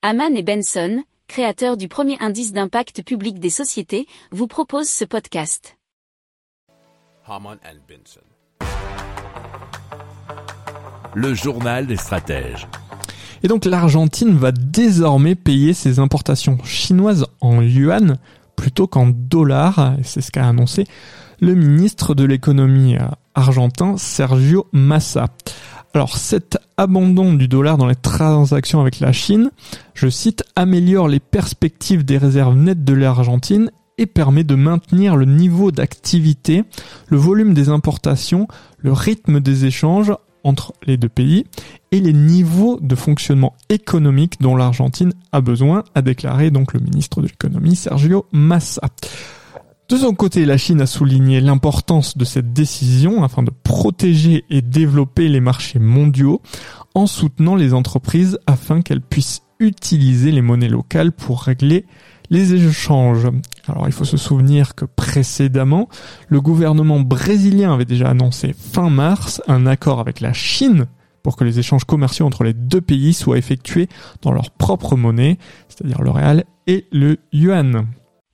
Haman et Benson, créateurs du premier indice d'impact public des sociétés, vous proposent ce podcast. Haman and Benson. Le journal des stratèges. Et donc l'Argentine va désormais payer ses importations chinoises en yuan plutôt qu'en dollars, c'est ce qu'a annoncé le ministre de l'économie euh, argentin Sergio Massa. Alors cet abandon du dollar dans les transactions avec la Chine, je cite, améliore les perspectives des réserves nettes de l'Argentine et permet de maintenir le niveau d'activité, le volume des importations, le rythme des échanges entre les deux pays et les niveaux de fonctionnement économique dont l'Argentine a besoin, a déclaré donc le ministre de l'économie Sergio Massa. De son côté, la Chine a souligné l'importance de cette décision afin de protéger et développer les marchés mondiaux en soutenant les entreprises afin qu'elles puissent utiliser les monnaies locales pour régler les échanges. Alors il faut se souvenir que précédemment, le gouvernement brésilien avait déjà annoncé fin mars un accord avec la Chine pour que les échanges commerciaux entre les deux pays soient effectués dans leur propre monnaie, c'est-à-dire le réal et le yuan.